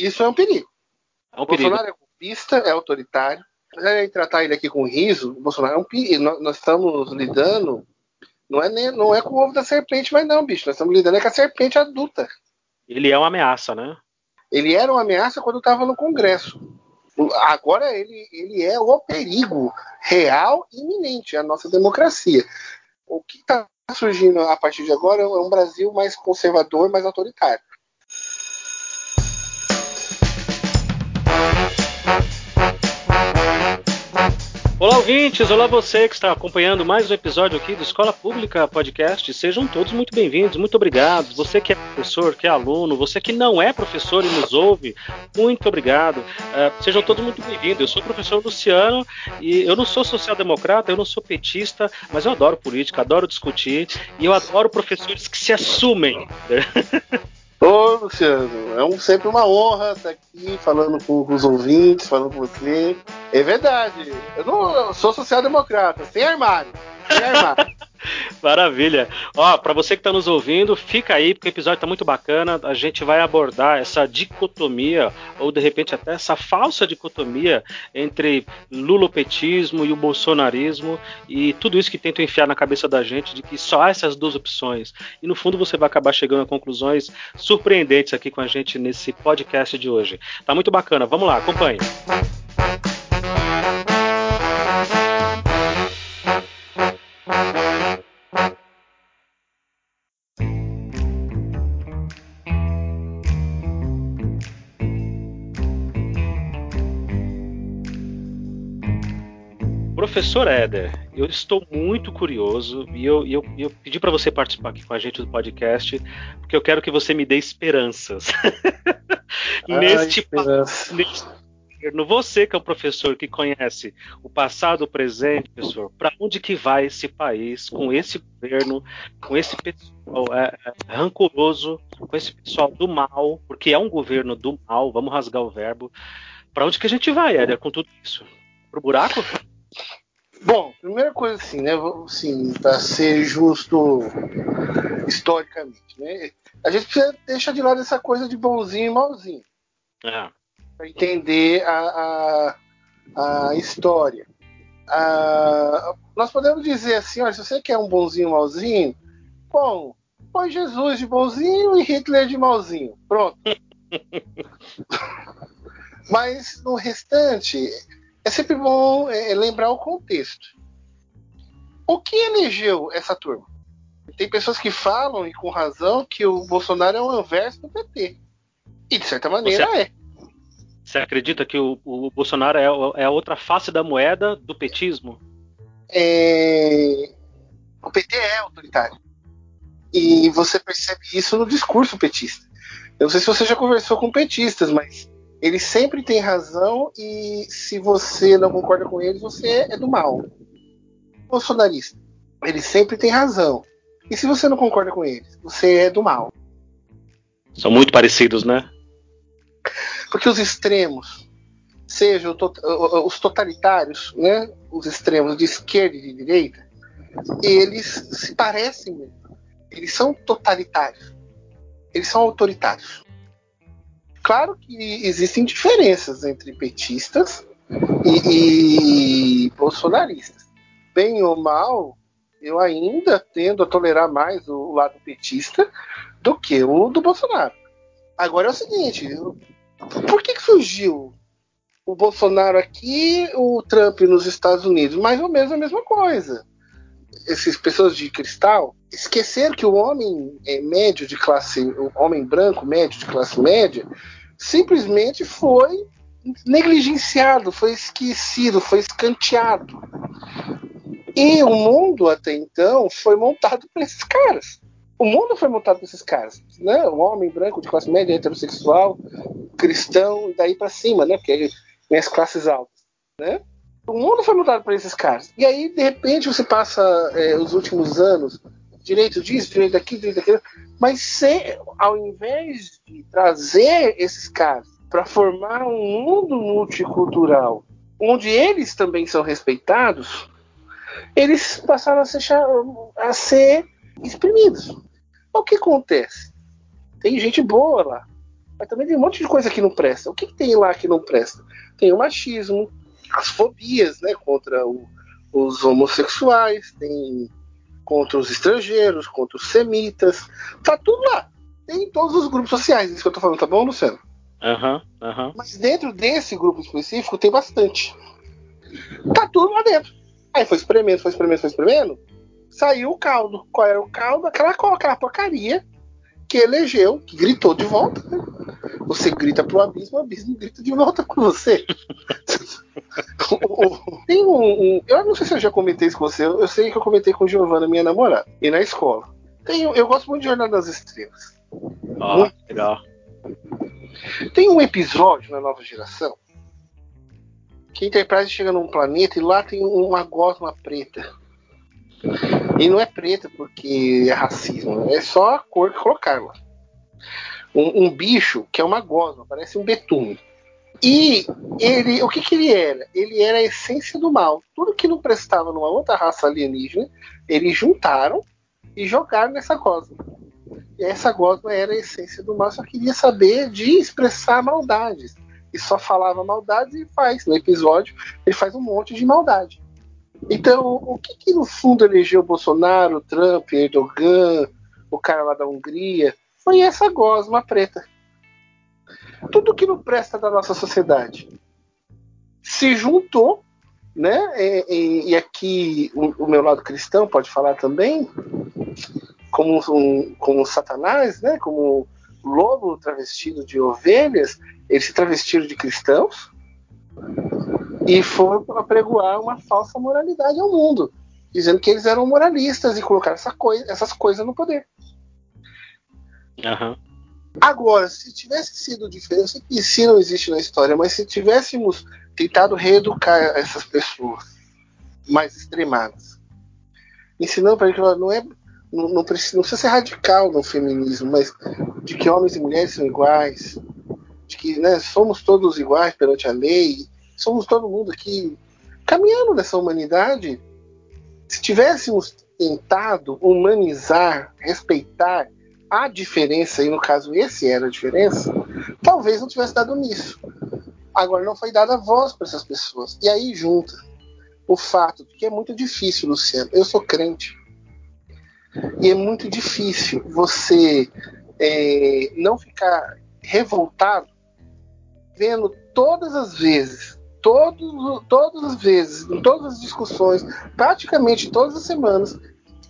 Isso é um perigo. É um perigo. Bolsonaro é golpista, é autoritário. É, tratar ele aqui com riso, Bolsonaro é um perigo. Nós, nós estamos lidando, não é, nem, não é com o ovo da serpente, mas não, bicho. Nós estamos lidando é com a serpente adulta. Ele é uma ameaça, né? Ele era uma ameaça quando estava no Congresso. Agora ele, ele é o perigo real e iminente à nossa democracia. O que está surgindo a partir de agora é um Brasil mais conservador, mais autoritário. Olá, ouvintes! Olá, você que está acompanhando mais um episódio aqui do Escola Pública Podcast. Sejam todos muito bem-vindos, muito obrigado. Você que é professor, que é aluno, você que não é professor e nos ouve, muito obrigado. Uh, sejam todos muito bem-vindos. Eu sou o professor Luciano e eu não sou social-democrata, eu não sou petista, mas eu adoro política, adoro discutir e eu adoro professores que se assumem. Ô, Luciano, é um, sempre uma honra estar aqui falando com, com, os ouvintes, falando com você. É verdade, eu não eu sou social-democrata, sem armário. Sem armário. Maravilha. Ó, para você que está nos ouvindo, fica aí porque o episódio está muito bacana. A gente vai abordar essa dicotomia ou de repente até essa falsa dicotomia entre lulopetismo e o bolsonarismo e tudo isso que tentam enfiar na cabeça da gente de que só há essas duas opções. E no fundo você vai acabar chegando a conclusões surpreendentes aqui com a gente nesse podcast de hoje. Tá muito bacana. Vamos lá, acompanhe. Professor Éder, eu estou muito curioso e eu, eu, eu pedi para você participar aqui com a gente do podcast porque eu quero que você me dê esperanças. Ah, neste, esperança. neste no você que é um professor que conhece o passado, o presente, professor, para onde que vai esse país com esse governo, com esse pessoal é, é, rancoroso, com esse pessoal do mal, porque é um governo do mal, vamos rasgar o verbo. Para onde que a gente vai, Éder, com tudo isso? Pro buraco? Bom, primeira coisa assim, né? Assim, para ser justo historicamente, né? A gente precisa deixar de lado essa coisa de bonzinho e malzinho. É. Para entender a, a, a história. A, nós podemos dizer assim, olha, se você quer um bonzinho e malzinho, bom, põe Jesus de bonzinho e Hitler de malzinho. Pronto. Mas no restante, é sempre bom é, lembrar o contexto. O que elegeu essa turma? Tem pessoas que falam, e com razão, que o Bolsonaro é o anverso do PT. E de certa maneira você, é. Você acredita que o, o Bolsonaro é, é, a outra face da moeda do petismo? É... O PT é autoritário. E você percebe isso no discurso petista. Eu não sei se você já conversou com petistas, mas ele sempre tem razão e se você não concorda com ele, você é do mal. Bolsonarista, ele sempre tem razão. E se você não concorda com ele, você é do mal. São muito parecidos, né? Porque os extremos, sejam os totalitários, né, os extremos de esquerda e de direita, eles se parecem mesmo. Eles são totalitários. Eles são autoritários. Claro que existem diferenças entre petistas e, e bolsonaristas. Bem ou mal, eu ainda tendo a tolerar mais o lado petista do que o do Bolsonaro. Agora é o seguinte: por que, que surgiu o Bolsonaro aqui, o Trump nos Estados Unidos? Mais ou menos a mesma coisa. Essas pessoas de cristal esqueceram que o homem é, médio de classe, o homem branco médio de classe média, simplesmente foi negligenciado, foi esquecido, foi escanteado. E o mundo até então foi montado por esses caras. O mundo foi montado por esses caras, né? O homem branco de classe média, heterossexual, cristão, daí para cima, né? Porque tem as classes altas, né? O mundo foi montado por esses caras. E aí, de repente, você passa é, os últimos anos direito disso, direito daquilo, direito daquilo, mas sem, ao invés de trazer esses caras para formar um mundo multicultural, onde eles também são respeitados, eles passaram a ser, a ser exprimidos. O que acontece? Tem gente boa lá. Mas também tem um monte de coisa que não presta. O que, que tem lá que não presta? Tem o machismo, as fobias né, contra o, os homossexuais, tem contra os estrangeiros, contra os semitas. Tá tudo lá. Tem em todos os grupos sociais, isso que eu tô falando, tá bom, Luciano? Aham, uhum, aham. Uhum. Mas dentro desse grupo específico tem bastante. Tá tudo lá dentro. Aí foi espremendo, foi espremendo, foi espremendo. Saiu o caldo. Qual era o caldo? Aquela, aquela porcaria que elegeu, que gritou de volta. Né? Você grita pro abismo, o abismo grita de volta com você. Tem um, um, Eu não sei se eu já comentei isso com você, eu sei que eu comentei com Giovana, minha namorada, e na escola. Tem, eu gosto muito de Jornada das Estrelas. Ah, oh, legal. Tem um episódio na nova geração que a Enterprise chega num planeta e lá tem uma gosma preta. E não é preta porque é racismo, é só a cor que colocaram lá. Um, um, bicho que é uma gosma, parece um betume. E ele, o que, que ele era? Ele era a essência do mal. Tudo que não prestava numa outra raça alienígena, eles juntaram e jogaram nessa gosma. E essa gosma era a essência do mal, só queria saber de expressar maldades. E só falava maldades e faz. No episódio, ele faz um monte de maldade. Então, o que, que no fundo elegeu Bolsonaro, Trump, Erdogan, o cara lá da Hungria? Foi essa gosma preta. Tudo que não presta da nossa sociedade se juntou, né? E, e, e aqui o, o, meu lado cristão pode falar também, como um, como Satanás, né? Como lobo travestido de ovelhas, eles se travestiram de cristãos e foram apregoar uma falsa moralidade ao mundo, dizendo que eles eram moralistas e colocaram essa coisa, essas coisas no poder. Uhum. Agora, se tivesse sido diferente, eu sei que isso não existe na história, mas se tivéssemos tentado reeducar essas pessoas mais extremadas, ensinando para que não é não, não, precisa, não precisa ser radical no feminismo, mas de que homens e mulheres são iguais, de que né, somos todos iguais perante a lei, somos todo mundo aqui caminhando nessa humanidade. Se tivéssemos tentado humanizar, respeitar a diferença, e no caso esse era a diferença, talvez não tivesse dado nisso. Agora não foi dada voz para essas pessoas. E aí junta o fato que é muito difícil, Luciano. Eu sou crente. E é muito difícil você é, não ficar revoltado vendo todas as vezes todos, todas as vezes, em todas as discussões, praticamente todas as semanas,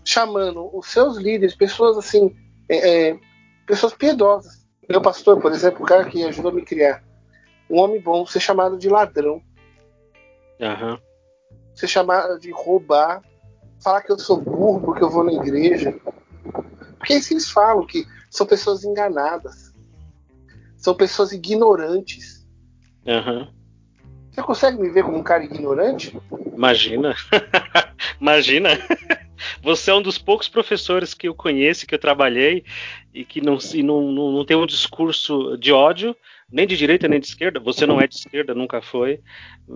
chamando os seus líderes, pessoas assim, é, é, pessoas piedosas. Meu pastor, por exemplo, o cara que ajudou a me criar, um homem bom, ser chamado de ladrão, uhum. ser chamado de roubar, falar que eu sou burro porque eu vou na igreja. Porque assim eles falam que são pessoas enganadas, são pessoas ignorantes. Uhum. Você consegue me ver como um cara ignorante? Imagina. Imagina. Você é um dos poucos professores que eu conheço, que eu trabalhei, e que não, e não, não, não tem um discurso de ódio, nem de direita nem de esquerda. Você não é de esquerda, nunca foi.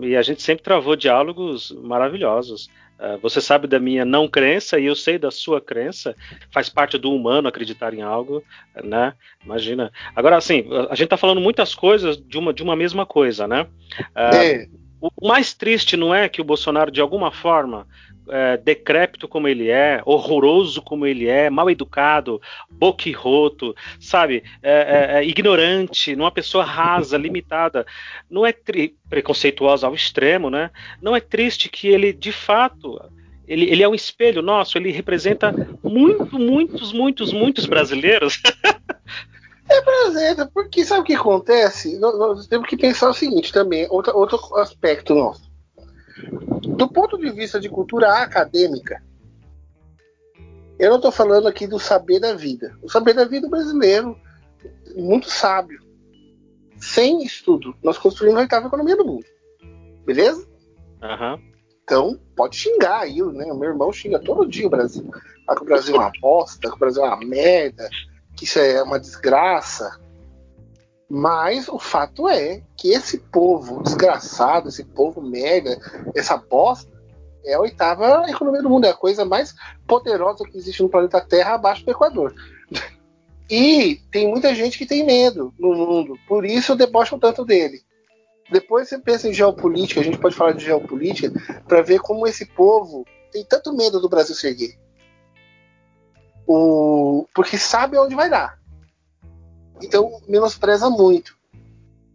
E a gente sempre travou diálogos maravilhosos. Uh, você sabe da minha não crença e eu sei da sua crença. Faz parte do humano acreditar em algo, né? Imagina. Agora, assim, a gente está falando muitas coisas de uma, de uma mesma coisa, né? Uh, é. O mais triste não é que o Bolsonaro, de alguma forma, é, decrépito como ele é, horroroso como ele é, mal educado, boquirroto, sabe, é, é, é ignorante, numa pessoa rasa, limitada, não é preconceituosa ao extremo, né? Não é triste que ele, de fato, ele, ele é um espelho nosso, ele representa muito, muitos, muitos, muitos brasileiros. Representa, porque sabe o que acontece? Nós, nós temos que pensar o seguinte também, outro, outro aspecto nosso do ponto de vista de cultura acadêmica, eu não estou falando aqui do saber da vida. O saber da vida brasileiro, muito sábio. Sem estudo, nós construímos a oitava economia do mundo. Beleza? Uhum. Então, pode xingar aí, né? O meu irmão xinga todo dia o Brasil. Fala que o Brasil é uma bosta, que o Brasil é uma merda, que isso é uma desgraça. Mas o fato é que esse povo desgraçado, esse povo merda, essa bosta, é a oitava economia do mundo, é a coisa mais poderosa que existe no planeta Terra abaixo do Equador. E tem muita gente que tem medo no mundo, por isso debocham tanto dele. Depois você pensa em geopolítica, a gente pode falar de geopolítica, para ver como esse povo tem tanto medo do Brasil se erguer. O... Porque sabe onde vai dar. Então menospreza muito.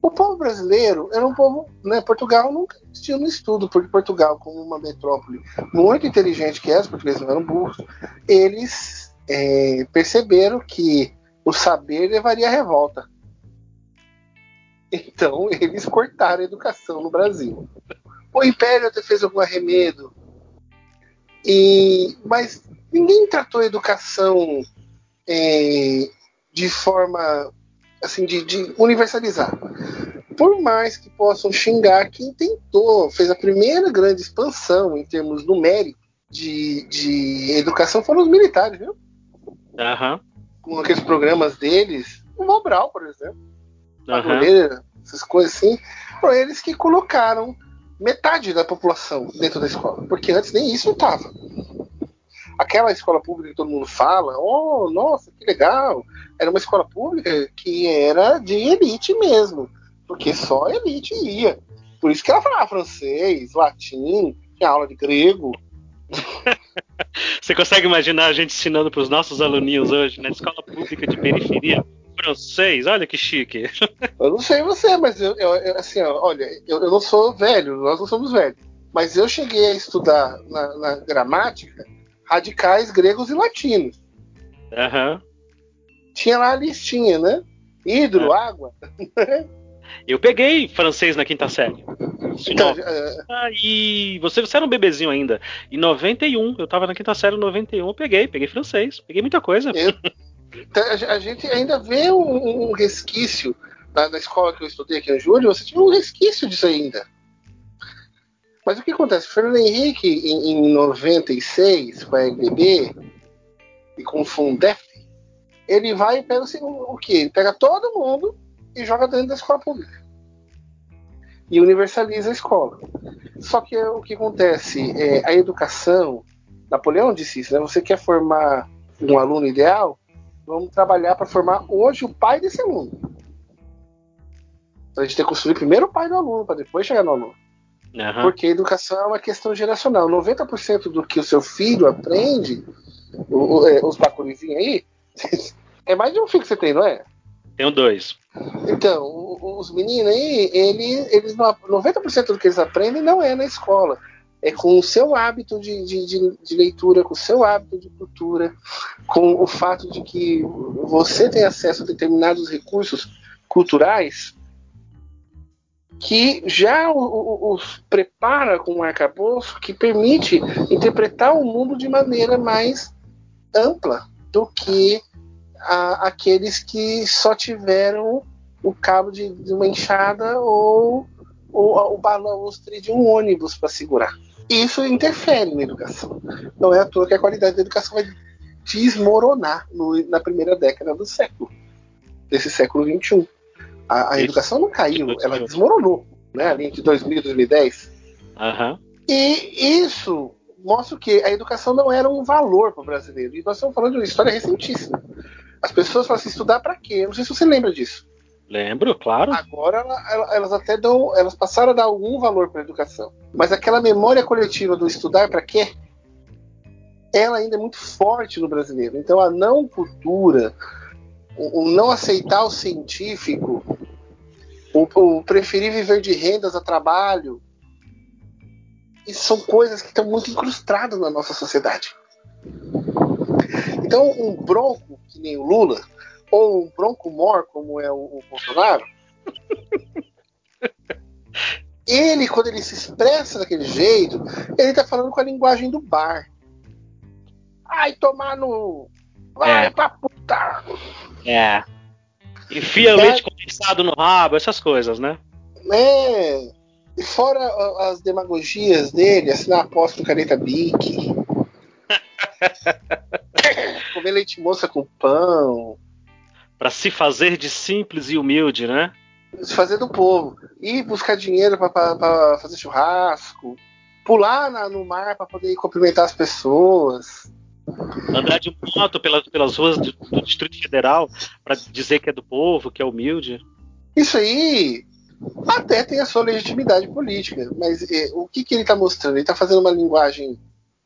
O povo brasileiro era um povo, né? Portugal nunca tinha no estudo, porque Portugal, como uma metrópole muito inteligente que é, os portugueses não eram burros, eles é, perceberam que o saber levaria à revolta. Então eles cortaram a educação no Brasil. O Império até fez algum arremedo, e, mas ninguém tratou a educação é, de forma assim de, de, universalizar. Por mais que possam xingar quem tentou, fez a primeira grande expansão em termos numéricos de, de educação foram os militares, viu? Uhum. Com aqueles programas deles, o Mobral, por exemplo, uhum. essas coisas assim, foram eles que colocaram metade da população dentro da escola, porque antes nem isso estava aquela escola pública que todo mundo fala, oh, nossa, que legal, era uma escola pública que era de elite mesmo, porque só elite ia. Por isso que ela falava francês, latim, tinha aula de grego. Você consegue imaginar a gente ensinando para os nossos aluninhos hoje na escola pública de periferia? Francês, olha que chique. Eu não sei você, mas eu, eu assim, olha, eu, eu, não sou velho, nós não somos velhos. Mas eu cheguei a estudar na, na gramática radicais gregos e latinos. Uhum. Tinha lá a listinha, né? Hidro, é. água. Eu peguei francês na quinta série. Então, uh... ah, e você, você era um bebezinho ainda. Em 91, eu tava na quinta série em 91, eu peguei, peguei francês, peguei muita coisa. Eu... Então, a gente ainda vê um, um resquício na, na, escola que eu estudei aqui em Júlio, você tinha um resquício disso ainda. Mas o que acontece? O Fernando Henrique, em, em 96, com a RBB e com o Fundef, ele vai e pega assim, o, que? Ele pega todo mundo e joga dentro da escola pública. E universaliza a escola. Só que o que acontece? É, a educação, Napoleão disse isso, né? Você quer formar um aluno ideal? Vamos trabalhar para formar hoje o pai desse aluno. A gente tem que construir primeiro o pai do aluno, para depois chegar no aluno. Uhum. Porque educação é uma questão geracional. 90% do que o seu filho aprende, o, o, é, os bacurizinhos aí, é mais de um filho que você tem, não é? Tenho dois. Então, os meninos aí, eles, eles 90% do que eles aprendem não é na escola. É com o seu hábito de, de, de, de leitura, com o seu hábito de cultura, com o fato de que você tem acesso a determinados recursos culturais que já os prepara com um arcabouço que permite interpretar o mundo de maneira mais ampla do que a, aqueles que só tiveram o cabo de, de uma enxada ou, ou o balustre de um ônibus para segurar. Isso interfere na educação. Não é à toa que a qualidade da educação vai desmoronar no, na primeira década do século, desse século XXI. A, a educação não caiu, ela desmoronou, né? Ali entre 2000 e 2010. Uhum. E isso mostra que a educação não era um valor para o brasileiro. E nós estamos falando de uma história recentíssima. As pessoas falam assim, estudar para quê? Eu não sei se você lembra disso. Lembro, claro. Agora elas até dão, elas passaram a dar algum valor para a educação. Mas aquela memória coletiva do estudar para quê? Ela ainda é muito forte no brasileiro. Então a não cultura, o, o não aceitar o científico, o, o preferir viver de rendas a trabalho, isso são coisas que estão muito incrustadas na nossa sociedade. Então, um bronco, que nem o Lula, ou um bronco mor, como é o, o Bolsonaro, ele, quando ele se expressa daquele jeito, ele está falando com a linguagem do bar. Ai, tomar no. Vai é. pra puta! É. Enfia é. leite condensado no rabo, essas coisas, né? É. E fora as demagogias dele, assinar aposta caneta Bic. comer leite moça com pão. Para se fazer de simples e humilde, né? Se fazer do povo. Ir buscar dinheiro para fazer churrasco. Pular na, no mar para poder cumprimentar as pessoas. Andar de moto pelas, pelas ruas do, do Distrito Federal para dizer que é do povo, que é humilde. Isso aí até tem a sua legitimidade política, mas é, o que, que ele está mostrando? Ele está fazendo uma linguagem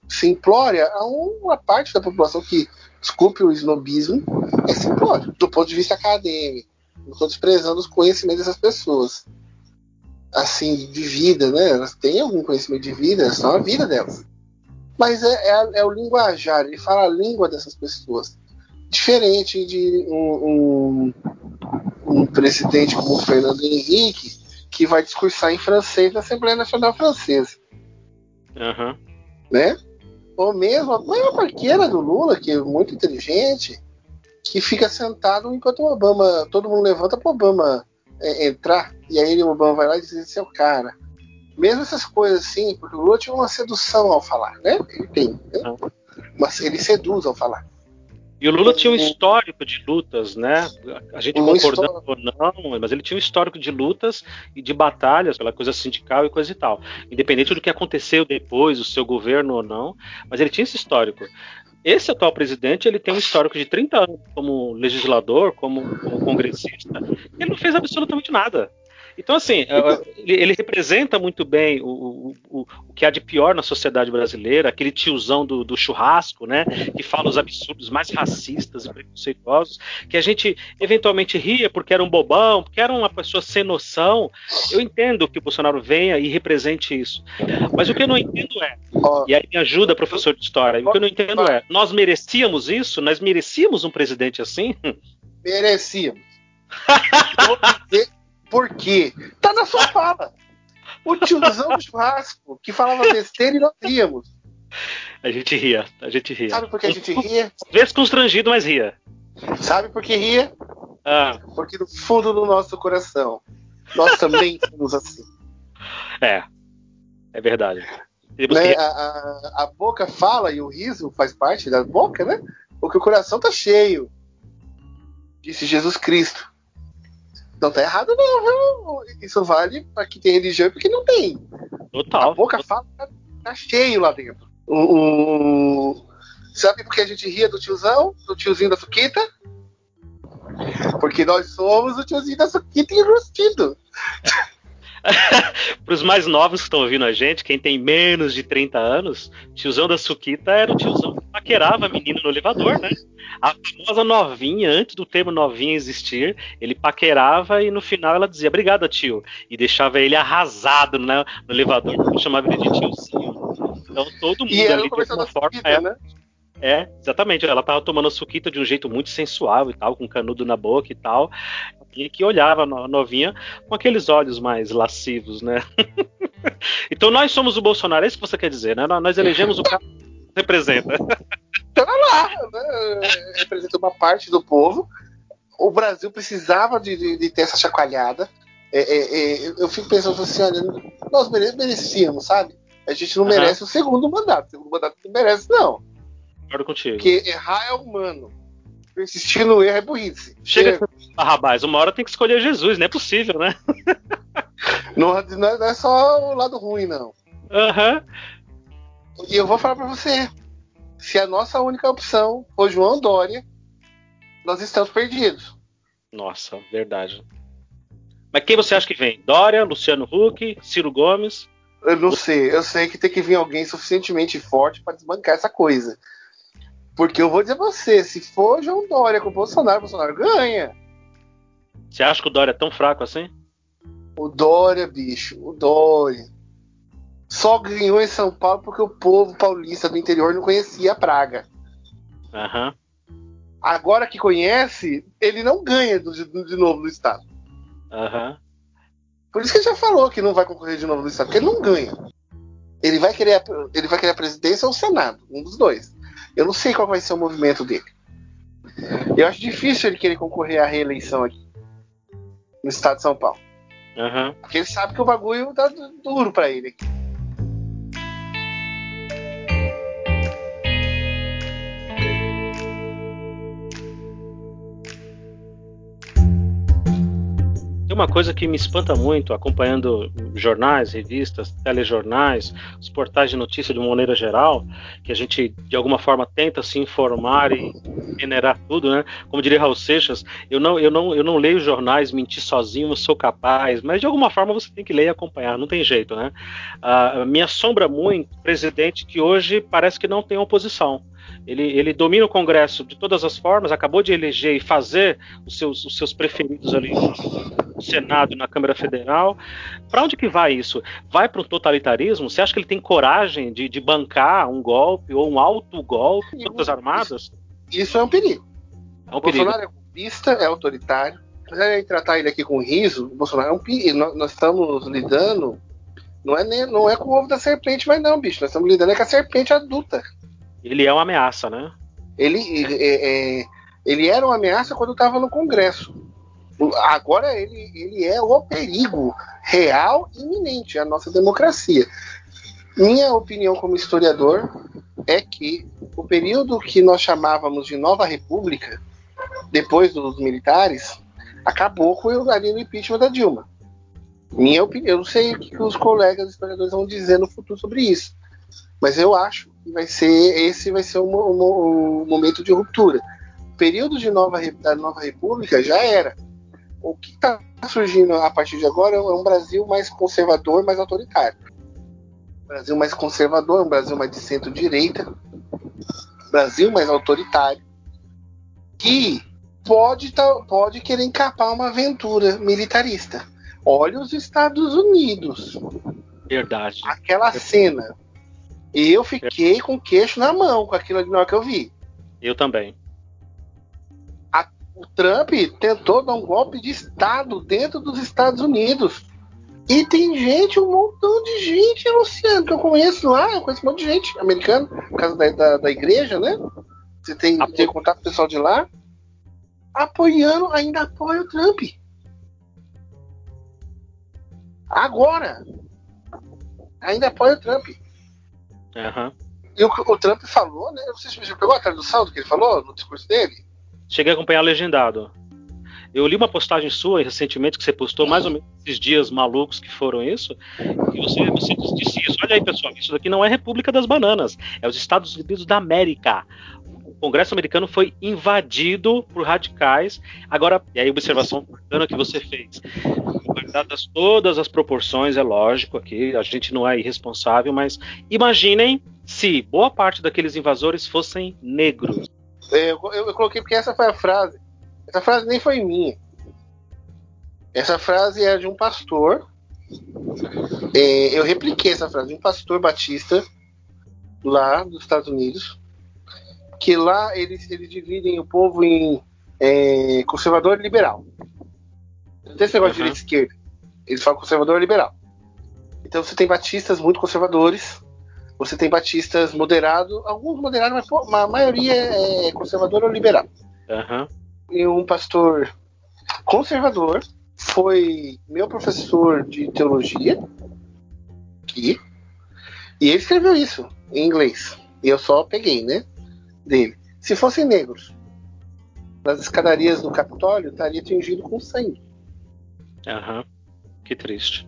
simplória a uma parte da população que, desculpe o snobismo, é simplório, do ponto de vista acadêmico. Não estou desprezando os conhecimentos dessas pessoas. Assim, de vida, né? Elas têm algum conhecimento de vida, é só a vida delas. Mas é, é, é, o linguajar, ele fala a língua dessas pessoas. Diferente de um, um, um presidente como o Fernando Henrique, que vai discursar em francês na Assembleia Nacional Francesa. Uhum. Né? Ou mesmo a mesma parqueira do Lula, que é muito inteligente, que fica sentado enquanto o Obama. Todo mundo levanta para o Obama é, entrar, e aí o Obama vai lá e diz: esse é o cara. Mesmo essas coisas assim, porque o Lula tinha uma sedução ao falar, né? Ele tem. Né? Mas ele seduz ao falar. E o Lula tinha um histórico de lutas, né? A gente um concordando ou não, mas ele tinha um histórico de lutas e de batalhas pela coisa sindical e coisa e tal. Independente do que aconteceu depois, o seu governo ou não, mas ele tinha esse histórico. Esse atual presidente ele tem um histórico de 30 anos como legislador, como, como congressista. Ele não fez absolutamente nada. Então, assim, é, ele, ele representa muito bem o, o, o, que há de pior na sociedade brasileira, aquele tiozão do, do, churrasco, né? Que fala os absurdos mais racistas e preconceituosos, que a gente eventualmente ria porque era um bobão, porque era uma pessoa sem noção. Eu entendo que o Bolsonaro venha e represente isso. Mas o que eu não entendo é, e aí me ajuda, professor de história, o que eu não entendo é, nós merecíamos isso? Nós merecíamos um presidente assim? Merecíamos. Por quê? Tá na sua fala. O tiozão do churrasco que falava besteira e nós ríamos. A gente ria, a gente ria. Sabe por que a gente ria? Às vezes constrangido, mas ria. Sabe por que ria? Ah. Porque no fundo do nosso coração, nós também somos assim. É, é verdade. Né? A, a, a, boca fala e o riso faz parte da boca, né? Porque o coração tá cheio. Disse Jesus Cristo. Não tá errado, não, viu? Isso vale pra quem tem religião e pra quem não tem. Total. A boca fala tá, tá cheio lá dentro. O, o, Sabe por que a gente ria do tiozão? Do tiozinho da Suquita? Porque nós somos o tiozinho da Suquita enrustido. Para os mais novos que estão ouvindo a gente, quem tem menos de 30 anos, tiozão da Suquita era o tiozão que paquerava a menina no elevador, né? A famosa novinha, antes do termo novinha existir, ele paquerava e no final ela dizia obrigada, tio. E deixava ele arrasado né, no elevador, porque chamava ele de tiozinho. Então todo mundo e ali de alguma forma. Suquita, é, né? É, exatamente. Ela tava tomando a suquita de um jeito muito sensual e tal, com canudo na boca e tal. E que olhava a novinha com aqueles olhos mais lascivos, né? então nós somos o Bolsonaro, é isso que você quer dizer, né? Nós elegemos o cara que representa. Tá lá, né? Representa uma parte do povo. O Brasil precisava de, de, de ter essa chacoalhada. É, é, é, eu fico pensando assim, olha, nós merecíamos, sabe? A gente não uhum. merece o segundo mandato. O segundo mandato não merece, não. Concordo contigo. Porque errar é humano. Persistir no erro é burrice. Chega, ah, rapaz, uma hora tem que escolher Jesus, não é possível, né? não, não é só o lado ruim, não. Aham. Uhum. E eu vou falar pra você: se a nossa única opção for João Dória, nós estamos perdidos. Nossa, verdade. Mas quem você acha que vem? Dória, Luciano Huck, Ciro Gomes? Eu não sei. Eu sei que tem que vir alguém suficientemente forte para desbancar essa coisa. Porque eu vou dizer você, se for João Dória com o Bolsonaro, o Bolsonaro ganha. Você acha que o Dória é tão fraco assim? O Dória, bicho, o Dória. Só ganhou em São Paulo porque o povo paulista do interior não conhecia a praga. Aham. Uhum. Agora que conhece, ele não ganha de, novo no Estado. Aham. Uhum. Por isso que ele já falou que não vai concorrer de novo no Estado, porque ele não ganha. Ele vai querer a, ele vai querer a presidência ou o Senado, um dos dois. Eu não sei qual vai ser o movimento dele. Eu acho difícil ele querer concorrer à reeleição aqui no estado de São Paulo. Uhum. Porque ele sabe que o bagulho tá duro para ele aqui. Uma coisa que me espanta muito, acompanhando jornais, revistas, telejornais, os portais de notícia de uma maneira geral, que a gente de alguma forma tenta se informar e generar tudo, né? Como diria Raul Seixas, eu não, eu não, eu não leio jornais, mentir sozinho, não sou capaz, mas de alguma forma você tem que ler e acompanhar, não tem jeito, né? Uh, me assombra muito presidente que hoje parece que não tem oposição. Ele, ele, domina o Congresso de todas as formas, acabou de eleger e fazer os seus, os seus preferidos ali Senado e na Câmara Federal. Para onde que vai isso? Vai para o totalitarismo? Você acha que ele tem coragem de, de bancar um golpe ou um alto golpe, todas armadas? Isso, isso é um perigo. É um perigo. Bolsonaro é golpista, é autoritário. Apesar de tratar ele aqui com riso, o Bolsonaro é um perigo. Nós, nós estamos lidando não é, nem, não é com o ovo da serpente, mas não, bicho. Nós estamos lidando é com a serpente adulta. Ele é uma ameaça, né? Ele, é, é, ele era uma ameaça quando estava no Congresso. Agora ele, ele é o perigo real e iminente à nossa democracia. Minha opinião como historiador é que o período que nós chamávamos de Nova República, depois dos militares, acabou com o ali no impeachment da Dilma. Minha opinião, eu não sei o que os colegas historiadores vão dizer no futuro sobre isso, mas eu acho vai ser esse vai ser o, o, o momento de ruptura. O período de nova da nova república já era. O que está surgindo a partir de agora é um Brasil mais conservador, mais autoritário. Um Brasil mais conservador, um Brasil mais de centro-direita, Brasil mais autoritário, que pode, tá, pode querer encapar uma aventura militarista. Olha os Estados Unidos. Verdade. Aquela cena e eu fiquei com o queixo na mão com aquilo na hora que eu vi. Eu também. O Trump tentou dar um golpe de Estado dentro dos Estados Unidos. E tem gente, um montão de gente, Luciano, que eu conheço lá, eu conheço um monte de gente americano, por causa da, da, da igreja, né? Você tem, Apo... tem contato com o pessoal de lá, apoiando, ainda apoia o Trump. Agora, ainda apoia o Trump. Uhum. E o, o Trump falou, né? Não sei se você pegou a tradução do que ele falou no discurso dele. Cheguei a acompanhar legendado. Eu li uma postagem sua recentemente que você postou, mais ou menos esses dias malucos que foram isso, e você, você disse isso. Olha aí, pessoal, isso daqui não é República das Bananas, é os Estados Unidos da América. O Congresso americano foi invadido por radicais. Agora, e aí, observação bacana que você fez guardadas todas as proporções, é lógico aqui, a gente não é irresponsável, mas imaginem se boa parte daqueles invasores fossem negros. Eu, eu, eu, coloquei porque essa foi a frase. Essa frase nem foi minha. Essa frase é de um pastor. É, eu repliquei essa frase de um pastor batista lá dos Estados Unidos. Que lá eles, eles dividem o povo em é, conservador e liberal. Não tem esse negócio uhum. de direita e esquerda. Eles falam conservador liberal. Então você tem batistas muito conservadores, você tem batistas moderados, alguns moderados, mas pô, a maioria é conservador ou liberal. Uhum. E um pastor conservador foi meu professor de teologia aqui, e ele escreveu isso em inglês. E eu só peguei, né? Dele. Se fossem negros, nas escadarias do Capitólio estaria tingido com sangue. Aham. Uhum. Que triste.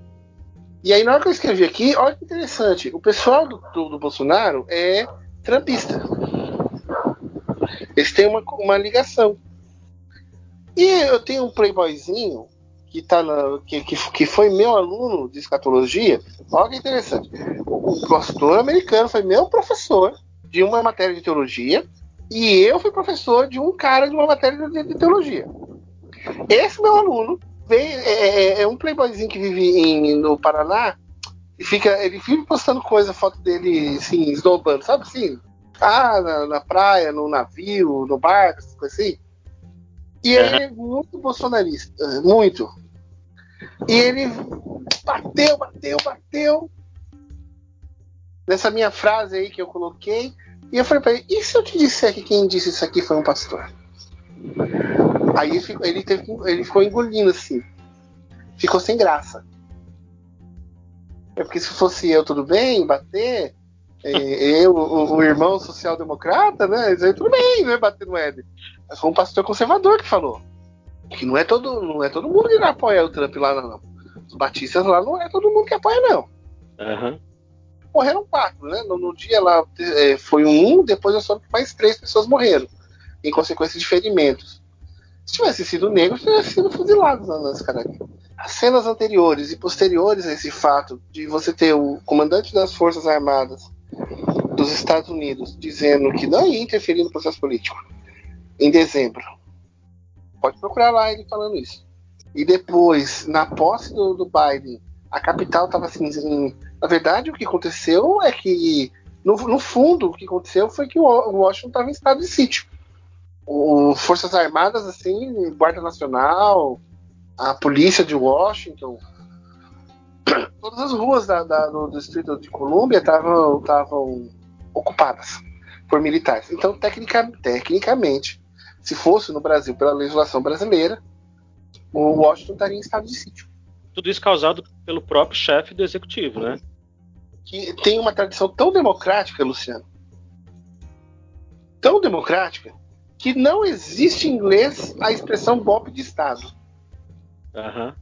E aí, na hora que eu escrevi aqui, olha que interessante. O pessoal do, do, do Bolsonaro é trampista. Eles têm uma, uma ligação. E eu tenho um playboyzinho que, tá na, que, que, que foi meu aluno de escatologia. Olha que interessante. O, o pastor americano foi meu professor de uma matéria de teologia. E eu fui professor de um cara de uma matéria de, de teologia. Esse meu aluno Vem, é, é, é, um playboyzinho que vive em, no Paraná e fica, ele vive postando coisa, foto dele assim, esnobando, sabe assim? Ah, na, na praia, no navio, no barco, essas coisas assim. E ele é muito bolsonarista, muito. E ele bateu, bateu, bateu nessa minha frase aí que eu coloquei. E eu falei pra ele: e se eu te disser que quem disse isso aqui foi um pastor? Aí ele teve, ele ficou engolindo assim. Ficou sem graça. É porque se fosse eu, tudo bem, bater, é, eu, o, o, irmão social-democrata, né? Aí tudo bem, né? Bater no Éder. Mas foi um pastor conservador que falou. Que não é todo, não é todo mundo que apoia o Trump lá, não. Os batistas lá não é todo mundo que apoia, não. Uhum. Morreram quatro, né? No, no dia lá é, foi um, depois eu soube que mais três pessoas morreram, em consequência de ferimentos. Se tivesse sido negro, tivesse sido fuzilado nas caras. As cenas anteriores e posteriores a esse fato de você ter o comandante das Forças Armadas dos Estados Unidos dizendo que não ia interferir no processo político em dezembro. Pode procurar lá ele falando isso. E depois, na posse do, do Biden, a capital estava assim, assim. Na verdade, o que aconteceu é que, no, no fundo, o que aconteceu foi que o Washington estava em estado de sítio. O, Forças Armadas, assim, Guarda Nacional, a polícia de Washington, todas as ruas da, da, do Distrito de Colômbia estavam ocupadas por militares. Então, tecnica, tecnicamente, se fosse no Brasil pela legislação brasileira, o Washington estaria em estado de sítio. Tudo isso causado pelo próprio chefe do executivo, né? Que tem uma tradição tão democrática, Luciano, tão democrática, que não existe em inglês a expressão golpe de Estado. Uhum.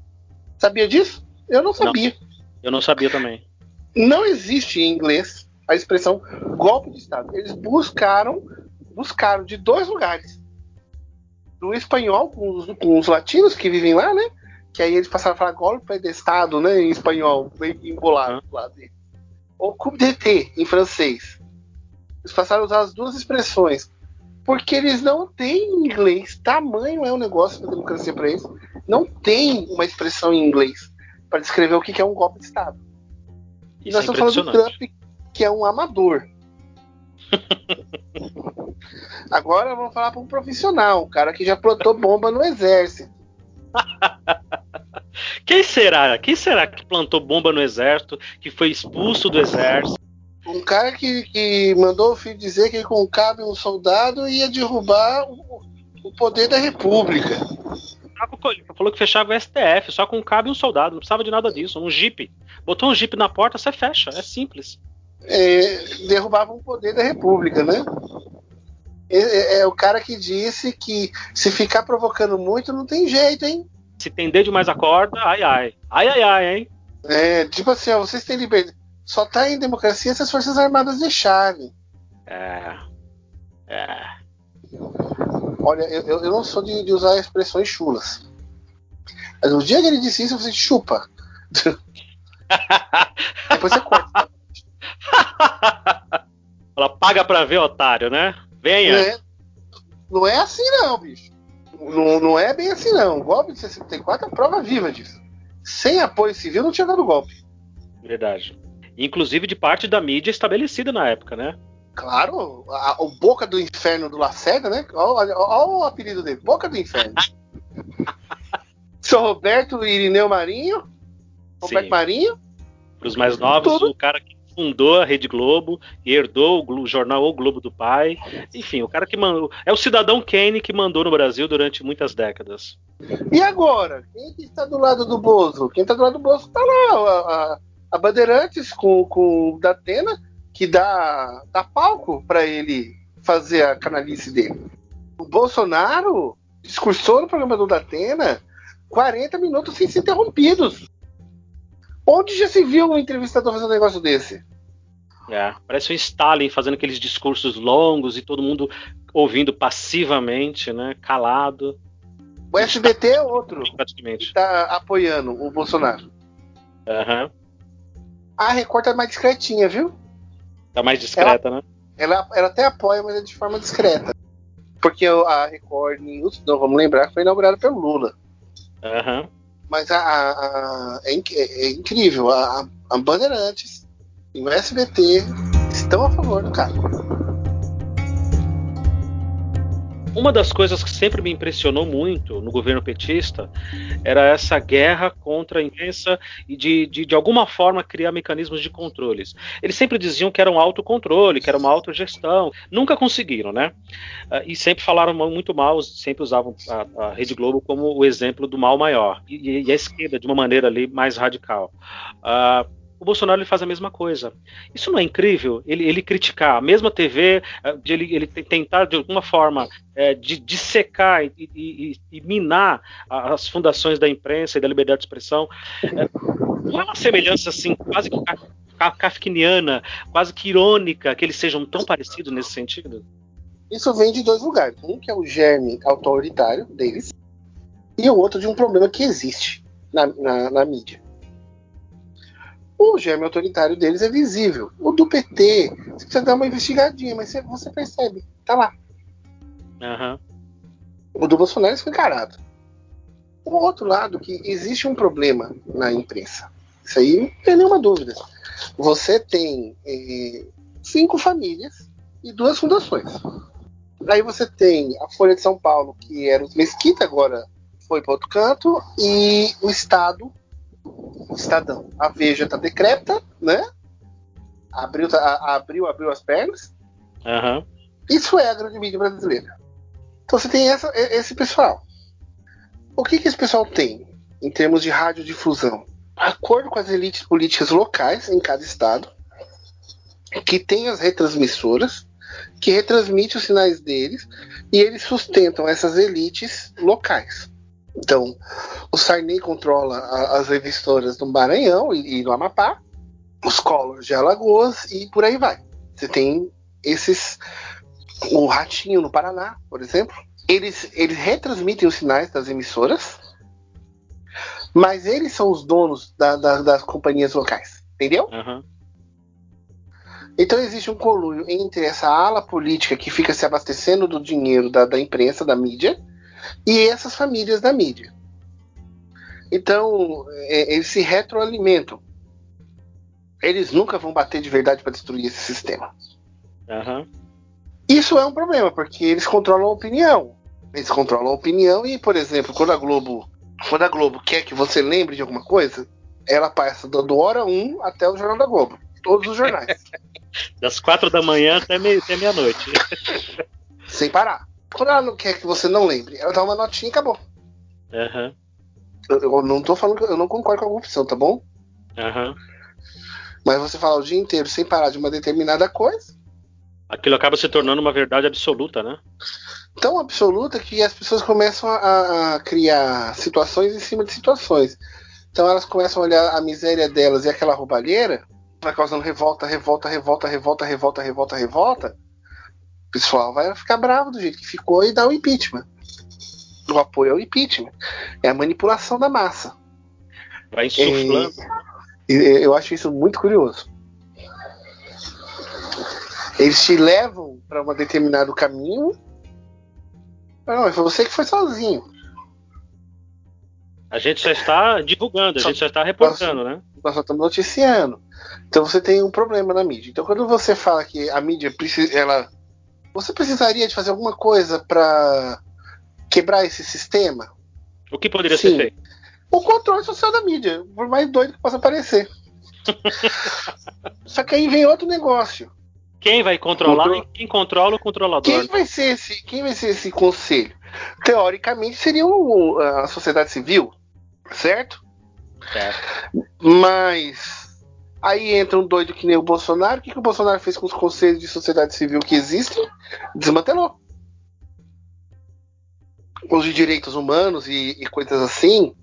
Sabia disso? Eu não sabia. Não, eu não sabia também. Não existe em inglês a expressão golpe de Estado. Eles buscaram, buscaram de dois lugares. Do espanhol, com os, com os latinos que vivem lá, né? Que aí eles passaram a falar golpe de Estado, né? Em espanhol, bem embolado uhum. lá dele. Ou coup d'été, em francês. Eles passaram a usar as duas expressões. Porque eles não têm inglês. Tamanho é um negócio da democracia para eles. Não tem uma expressão em inglês para descrever o que é um golpe de Estado. E Isso nós é estamos falando do Trump, que é um amador. Agora vamos falar para um profissional, um cara que já plantou bomba no exército. Quem será? Quem será que plantou bomba no exército, que foi expulso do exército? Um cara que, que mandou o filho dizer que com cabe um soldado ia derrubar o, o poder da república. Falou que fechava o STF, só com cabe um soldado, não precisava de nada disso, um jipe. Botou um jipe na porta, você fecha, é simples é, derrubavam o poder da República, né? É, é, é, o cara que disse que se ficar provocando muito não tem jeito, hein? Se tender demais a corda, ai ai. Ai ai ai, hein? É, tipo assim, ó, vocês têm liberdade. Só tá em democracia se as Forças Armadas deixarem. É. É. Olha, eu, eu não sou de, de usar expressões chulas. Mas no dia que ele disse isso, você chupa. Depois você corta. Ela paga pra ver, otário, né? Venha. Não é, não é assim, não, bicho. Não, não é bem assim, não. O golpe de 64 é prova viva disso. Sem apoio civil não tinha dado golpe. Verdade. Inclusive de parte da mídia estabelecida na época, né? Claro, a, o Boca do Inferno do Lacerda, né? Olha, o apelido dele, Boca do Inferno. São Roberto Irineu Marinho. Roberto Sim. Marinho. Para os mais novos, Tudo. o cara que fundou a Rede Globo e herdou o jornal O Globo do Pai. Enfim, o cara que mandou. É o cidadão Kane que mandou no Brasil durante muitas décadas. E agora? Quem que está do lado do Bozo? Quem está do lado do Bozo está lá. A, a, a, Bandeirantes com, com o Datena, que dá, dá palco para ele fazer a canalice dele. O Bolsonaro discursou no programa do Datena 40 minutos sem ser interrompidos. Onde já se viu um entrevistador fazendo um negócio desse? É, parece um Stalin fazendo aqueles discursos longos e todo mundo ouvindo passivamente, né? Calado. O SBT é outro. Praticamente. Que tá apoiando o Bolsonaro. Uhum. A Record tá mais discretinha, viu? Tá mais discreta, ela, né? Ela, ela até apoia, mas é de forma discreta. Porque a Record não vamos lembrar, foi inaugurada pelo Lula. Uhum. Mas a, a, a é, é, incrível. A, a Bandeirantes e o SBT estão a favor do cara. Uma das coisas que sempre me impressionou muito no governo petista era essa guerra contra a imprensa e de, de, de alguma forma, criar mecanismos de controles. Eles sempre diziam que era um autocontrole, que era uma autogestão. Nunca conseguiram, né? Uh, e sempre falaram muito mal, sempre usavam a, a, Rede Globo como o exemplo do mal maior. E, e a esquerda, de uma maneira ali mais radical. Uh, o Bolsonaro ele faz a mesma coisa. Isso não é incrível? Ele, ele criticar a mesma TV, eh, ele, ele tentar de alguma forma é, de dissecar e, e, e, minar as fundações da imprensa e da liberdade de expressão. É, não é uma semelhança assim, quase que kafkiniana, quase que irônica, que eles sejam tão parecidos nesse sentido? Isso vem de dois lugares. Um que é o germe autoritário deles, e o outro de um problema que existe na, na, na mídia. O germe autoritário deles é visível. O do PT, você precisa dar uma investigadinha, mas você, percebe, tá lá. Uhum. O do Bolsonaro é escancarado. O outro lado, que existe um problema na imprensa. Isso aí não tem nenhuma dúvida. Você tem eh, cinco famílias e duas fundações. Aí você tem a Folha de São Paulo, que era os Mesquita, agora foi para outro canto, e o Estado, o Estadão. A Veja está decrépita, né? Abriu, tá, abriu, abriu as pernas. Uhum. Isso é a grande mídia brasileira. Então você tem essa, esse pessoal. O que, que esse pessoal tem em termos de radiodifusão? Acordo com as elites políticas locais em cada estado, que tem as retransmissoras, que retransmite os sinais deles, e eles sustentam essas elites locais. Então, o Sarney controla a, as revistoras do Maranhão e, e do Amapá, os Collor de Alagoas e por aí vai. Você tem esses. O Ratinho no Paraná, por exemplo. Eles, eles retransmitem os sinais das emissoras, mas eles são os donos da, da, das companhias locais. Entendeu? Uhum. Então existe um colúrio entre essa ala política que fica se abastecendo do dinheiro da, da imprensa, da mídia, e essas famílias da mídia. Então, é, eles se retroalimentam. Eles nunca vão bater de verdade para destruir esse sistema. Uhum. Isso é um problema, porque eles controlam a opinião. Eles controlam a opinião e, por exemplo, quando a Globo, quando a Globo quer que você lembre de alguma coisa, ela passa do hora 1 até o Jornal da Globo. Todos os jornais. das quatro da manhã até meia-noite. Sem parar. Quando ela não quer que você não lembre, ela dá uma notinha e acabou. Uhum. Eu, eu, não tô falando que eu não concordo com a opção, tá bom? Uhum. Mas você fala o dia inteiro sem parar de uma determinada coisa. Aquilo acaba se tornando uma verdade absoluta, né? Tão absoluta que as pessoas começam a, a criar situações em cima de situações. Então elas começam a olhar a miséria delas e aquela roubalheira, vai causando revolta, revolta, revolta, revolta, revolta, revolta, revolta pessoal vai ficar bravo do jeito que ficou e dar o impeachment. O apoio ao impeachment. É a manipulação da massa. Vai insuflando. E, eu acho isso muito curioso. Eles te levam para um determinado caminho. Não, foi você que foi sozinho. A gente já está divulgando, a só, gente já está reportando, nós, né? Nós só estamos noticiando. Então você tem um problema na mídia. Então quando você fala que a mídia precisa, ela você precisaria de fazer alguma coisa para quebrar esse sistema? O que poderia Sim. ser feito? O controle social da mídia, por mais doido que possa parecer. Só que aí vem outro negócio. Quem vai controlar Contro... quem controla o controlador? Quem vai ser esse, quem vai ser esse conselho? Teoricamente seria o, a sociedade civil, certo? Certo. Mas Aí entra um doido que nem o Bolsonaro. O que, que o Bolsonaro fez com os conselhos de sociedade civil que existem? Desmantelou. Os de direitos humanos e, e coisas assim.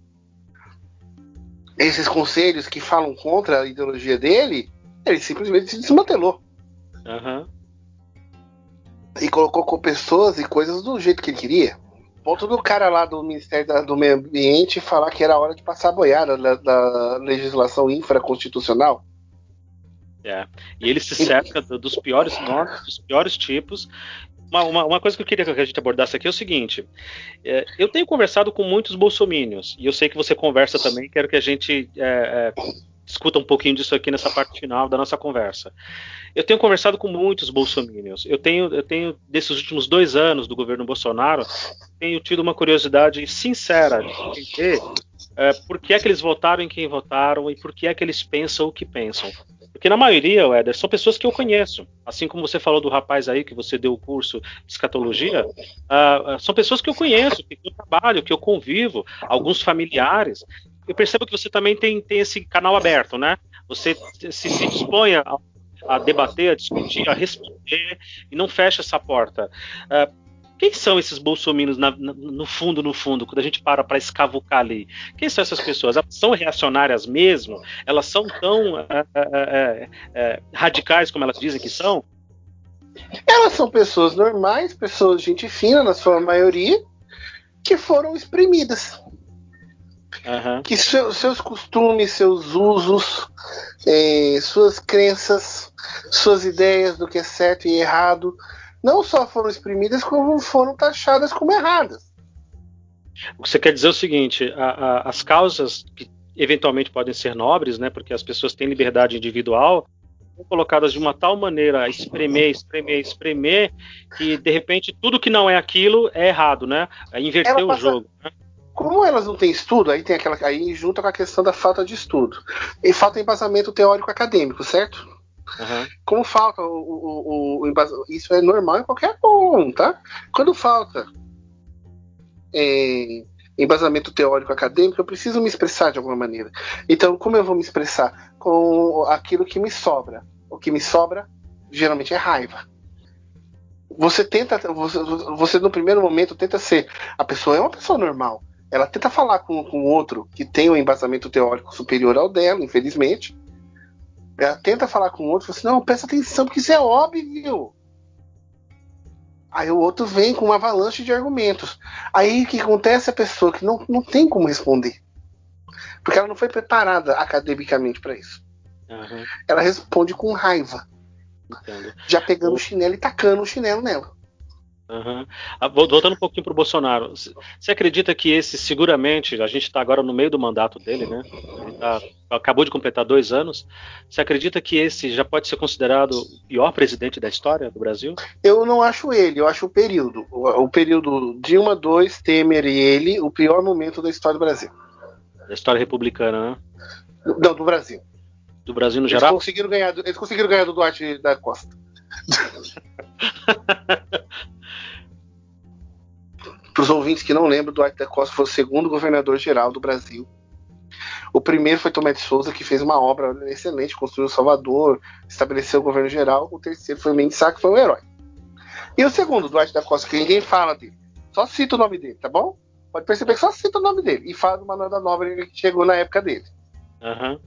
Esses conselhos que falam contra a ideologia dele, ele simplesmente se desmantelou. Uhum. E colocou com pessoas e coisas do jeito que ele queria. Ponto do cara lá do Ministério do Meio Ambiente falar que era hora de passar a boiada da, da legislação infraconstitucional. É. E ele se cerca dos piores normas, dos piores tipos. Uma, uma, uma, coisa que eu queria que a gente abordasse aqui é o seguinte: é, eu tenho conversado com muitos bolsomínios, e eu sei que você conversa também, quero que a gente é, é, discuta um pouquinho disso aqui nessa parte final da nossa conversa. Eu tenho conversado com muitos bolsomínios. Eu tenho, eu tenho desses últimos dois anos do governo Bolsonaro, tenho tido uma curiosidade sincera de entender é, por que é que eles votaram em quem votaram e por que é que eles pensam o que pensam. Porque na maioria, Éder, são pessoas que eu conheço. Assim como você falou do rapaz aí que você deu o curso de escatologia, uh, são pessoas que eu conheço, que eu trabalho, que eu convivo, alguns familiares. Eu percebo que você também tem, tem esse canal aberto, né? você se, se dispõe a, a, debater, a discutir, a responder e não fecha essa porta. Uh, quem são esses bolsominions na, na, no fundo, no fundo, quando a gente para para escavucar ali? Quem são essas pessoas? Elas são reacionárias mesmo? Elas são tão é, é, é, radicais como elas dizem que são? Elas são pessoas normais, pessoas de gente fina, na sua maioria, que foram exprimidas. Uhum. Que seu, seus costumes, seus usos, suas crenças, suas ideias do que é certo e errado não só foram exprimidas, como foram taxadas como erradas. O que você quer dizer é o seguinte: a, a, as causas que eventualmente podem ser nobres, né, porque as pessoas têm liberdade individual, são colocadas de uma tal maneira a espremer, espremer, espremer, que de repente tudo que não é aquilo é errado, né? É inverter passa, o jogo. Né? Como elas não têm estudo, aí tem aquela aí junta com a questão da falta de estudo. E falta embasamento teórico acadêmico, certo? Uhum. Como falta o, o, o, Isso é normal em qualquer um, tá? Quando falta é, embasamento teórico acadêmico, eu preciso me expressar de alguma maneira. Então, como eu vou me expressar? Com aquilo que me sobra. O que me sobra geralmente é raiva. Você tenta, você, você no primeiro momento tenta ser. A pessoa é uma pessoa normal. Ela tenta falar com, com outro que tem um embasamento teórico superior ao dela, infelizmente. Ela tenta falar com o outro, fala assim, não, presta atenção, porque isso é óbvio. Aí o outro vem com uma avalanche de argumentos. Aí o que acontece? A pessoa que não, não tem como responder. Porque ela não foi preparada academicamente para isso. Uhum. Ela responde com raiva. Entendo. Já pegando o chinelo e tacando o chinelo nela. Uhum. Voltando um pouquinho para o Bolsonaro, você acredita que esse, seguramente, a gente está agora no meio do mandato dele, né? Ele tá, acabou de completar dois anos. Você acredita que esse já pode ser considerado o pior presidente da história do Brasil? Eu não acho ele, eu acho o período. O, o período Dilma II, Temer e ele, o pior momento da história do Brasil. Da história republicana, né? Não, do Brasil. Do Brasil no eles geral? Conseguiram ganhar, eles conseguiram ganhar do Duarte da Costa. Para os ouvintes que não lembram, Duarte da Costa foi o segundo governador-geral do Brasil. O primeiro foi Tomé de Souza, que fez uma obra excelente, construiu Salvador, estabeleceu o governo geral. O terceiro foi Mendes Sá, que foi um herói. E o segundo, Duarte da Costa, que ninguém fala dele. Só cita o nome dele, tá bom? Pode perceber que só cita o nome dele. E fala do Manuel da Nova que chegou na época dele. Uhum.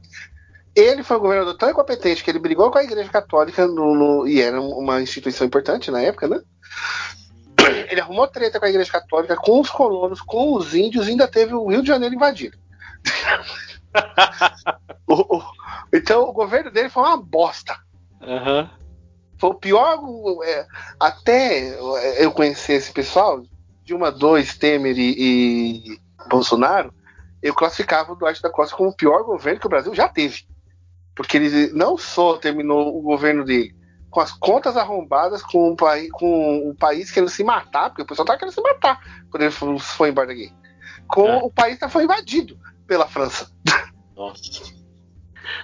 Ele foi um governador tão incompetente que ele brigou com a Igreja Católica no, no, e era uma instituição importante na época, né? Ele arrumou treta com a Igreja Católica, com os colonos, com os índios, e ainda teve o Rio de Janeiro invadido. o, o, então o governo dele foi uma bosta. Uhum. Foi o pior. É, até eu conhecer esse pessoal, Dilma 2, Temer e, e Bolsonaro, eu classificava o Duarte da Costa como o pior governo que o Brasil já teve. Porque ele não só terminou o governo dele, com as contas arrombadas, com o, país, com o país querendo se matar, porque o pessoal tá querendo se matar quando ele foi embora daqui. Com é. o país que foi invadido pela França. Nossa.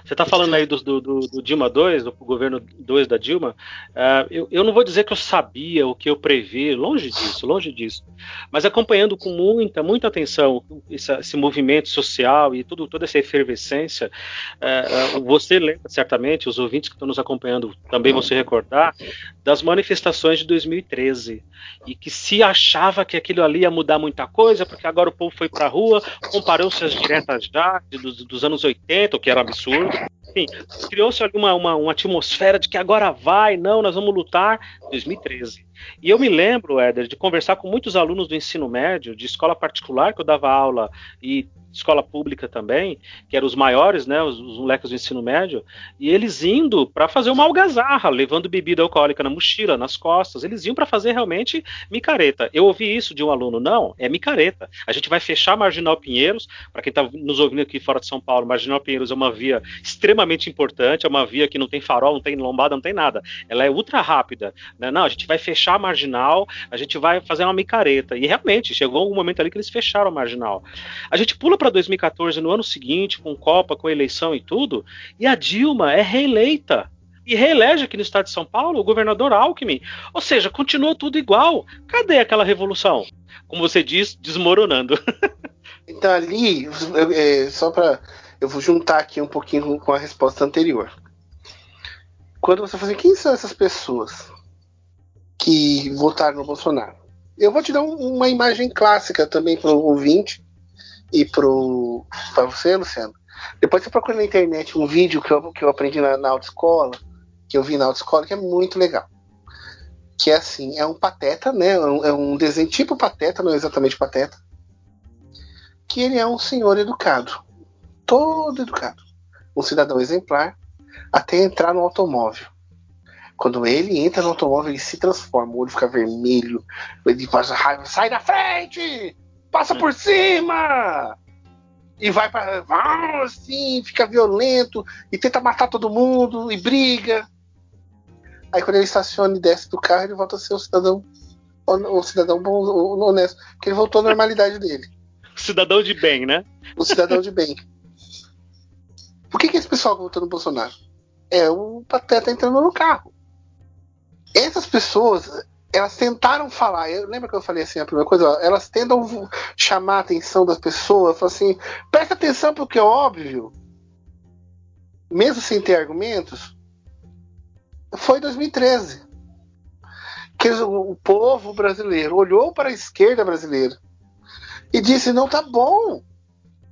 Você está falando aí do, do, do, Dilma 2, do governo 2 da Dilma. Uh, eu, eu, não vou dizer que eu sabia o que eu previ, longe disso, longe disso. Mas acompanhando com muita, muita atenção esse, esse movimento social e tudo, toda essa efervescência, uh, você lembra certamente, os ouvintes que estão nos acompanhando também vão se recordar, das manifestações de 2013. E que se achava que aquilo ali ia mudar muita coisa, porque agora o povo foi para a rua, comparou-se às diretas já dos, dos anos 80, o que era absurdo absurdo. Enfim, criou-se uma, uma, uma atmosfera de que agora vai, não, nós vamos lutar. 2013. E eu me lembro, Éder, de conversar com muitos alunos do ensino médio, de escola particular, que eu dava aula, e escola pública também, que eram os maiores, né, os, os moleques do ensino médio, e eles indo para fazer uma algazarra, levando bebida alcoólica na mochila, nas costas, eles iam para fazer realmente micareta. Eu ouvi isso de um aluno, não, é micareta. A gente vai fechar Marginal Pinheiros, para quem está nos ouvindo aqui fora de São Paulo, Marginal Pinheiros é uma via extremamente importante, é uma via que não tem farol, não tem lombada, não tem nada. Ela é ultra rápida, né? Não, a gente vai fechar a Marginal, a gente vai fazer uma micareta. E realmente, chegou um momento ali que eles fecharam a Marginal. A gente pula para 2014 no ano seguinte, com Copa, com eleição e tudo, e a Dilma é reeleita. E reelege aqui no estado de São Paulo o governador Alckmin. Ou seja, continua tudo igual. Cadê aquela revolução? Como você diz, desmoronando. então ali, é, só para eu vou juntar aqui um pouquinho com a resposta anterior. Quando você fala assim, quem são essas pessoas que votaram no Bolsonaro? Eu vou te dar um, uma imagem clássica também para o ouvinte e para você, Luciano. Depois você procura na internet um vídeo que eu, que eu aprendi na, na autoescola, que eu vi na autoescola, que é muito legal. Que é assim, é um pateta, né? É um, é um desenho tipo pateta, não é exatamente pateta. Que ele é um senhor educado. Todo educado. Um cidadão exemplar, até entrar no automóvel. Quando ele entra no automóvel, ele se transforma, o olho fica vermelho, ele faz raiva, sai da frente! Passa por cima! E vai para assim, fica violento e tenta matar todo mundo e briga. Aí quando ele estaciona e desce do carro, ele volta a ser o cidadão o cidadão bom, honesto, que ele voltou à normalidade dele. Cidadão de bem, né? O cidadão de bem. Por que, que esse pessoal votou no Bolsonaro? É o Pateta entrando no carro. Essas pessoas, elas tentaram falar. Eu lembro que eu falei assim a primeira coisa, elas tentam chamar a atenção das pessoas, falar assim, presta atenção porque é óbvio. Mesmo sem ter argumentos, foi 2013 que o povo brasileiro olhou para a esquerda brasileira e disse: não tá bom.